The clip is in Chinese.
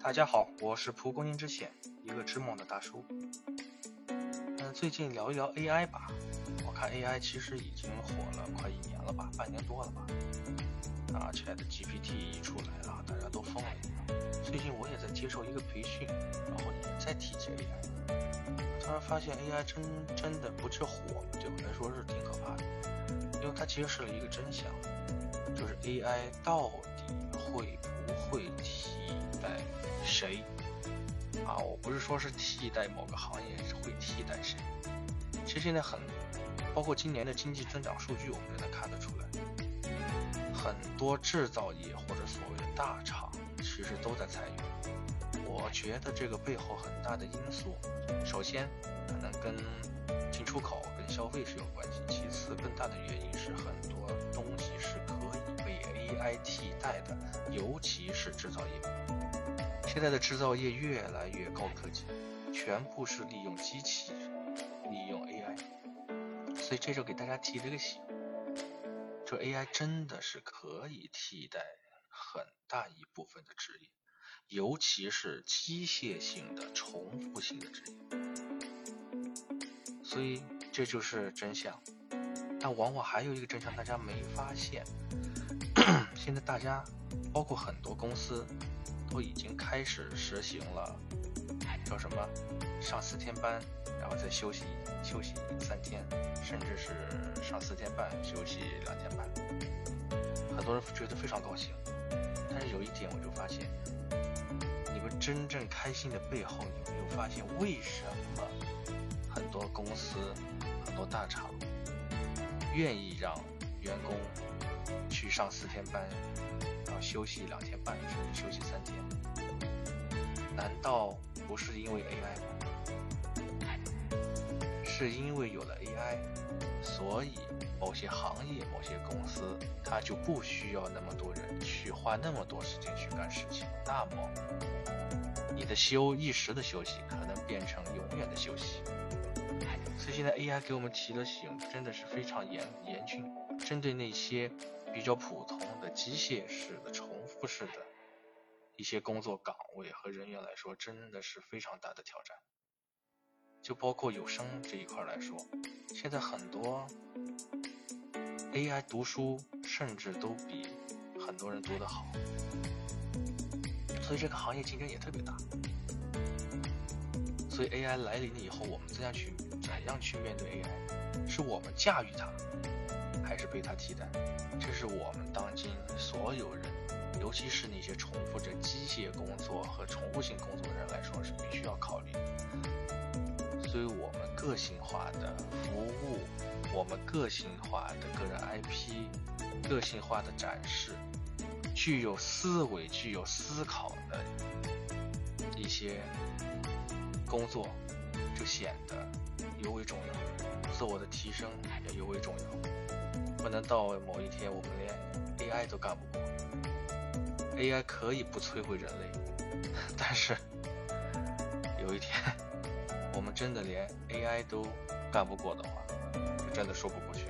大家好，我是蒲公英之险，一个知梦的大叔。嗯，最近聊一聊 AI 吧。我看 AI 其实已经火了快一年了吧，半年多了吧。啊，ChatGPT 一出来啊，大家都疯了。最近我也在接受一个培训，然后也在提及 AI。突然发现 AI 真真的不是火，对我来说是挺可怕的，因为它揭示了一个真相，就是 AI 到底会不会替代？谁啊？我不是说是替代某个行业，是会替代谁？其实现在很，包括今年的经济增长数据，我们就能看得出来，很多制造业或者所谓的大厂，其实都在裁员。我觉得这个背后很大的因素，首先可能跟进出口、跟消费是有关系；其次，更大的原因是很多东 AI 替代的，尤其是制造业。现在的制造业越来越高科技，全部是利用机器，利用 AI，所以这就给大家提了个醒，这 AI 真的是可以替代很大一部分的职业，尤其是机械性的、重复性的职业，所以这就是真相。但往往还有一个真相大家没发现，现在大家，包括很多公司。都已经开始实行了，叫什么？上四天班，然后再休息休息三天，甚至是上四天半休息两天半。很多人觉得非常高兴，但是有一点我就发现，你们真正开心的背后，有没有发现为什么很多公司、很多大厂愿意让员工去上四天班？然后休息两天半，甚至休息三天，难道不是因为 AI 吗？是因为有了 AI，所以某些行业、某些公司，它就不需要那么多人去花那么多时间去干事情。那么，你的休一时的休息，可能变成永远的休息。所以现在 AI 给我们提的醒，真的是非常严严峻，针对那些。比较普通的机械式的、重复式的一些工作岗位和人员来说，真的是非常大的挑战。就包括有声这一块来说，现在很多 AI 读书甚至都比很多人读得好，所以这个行业竞争也特别大。所以 AI 来临了以后，我们怎样去怎样去面对 AI？是我们驾驭它？还是被它替代，这是我们当今所有人，尤其是那些重复着机械工作和重复性工作的人来说是必须要考虑的。所以，我们个性化的服务，我们个性化的个人 IP，个性化的展示，具有思维、具有思考的一些工作，就显得尤为重要，自我的提升也尤为重要。不能到某一天我们连 AI 都干不过，AI 可以不摧毁人类，但是有一天我们真的连 AI 都干不过的话，真的说不过去。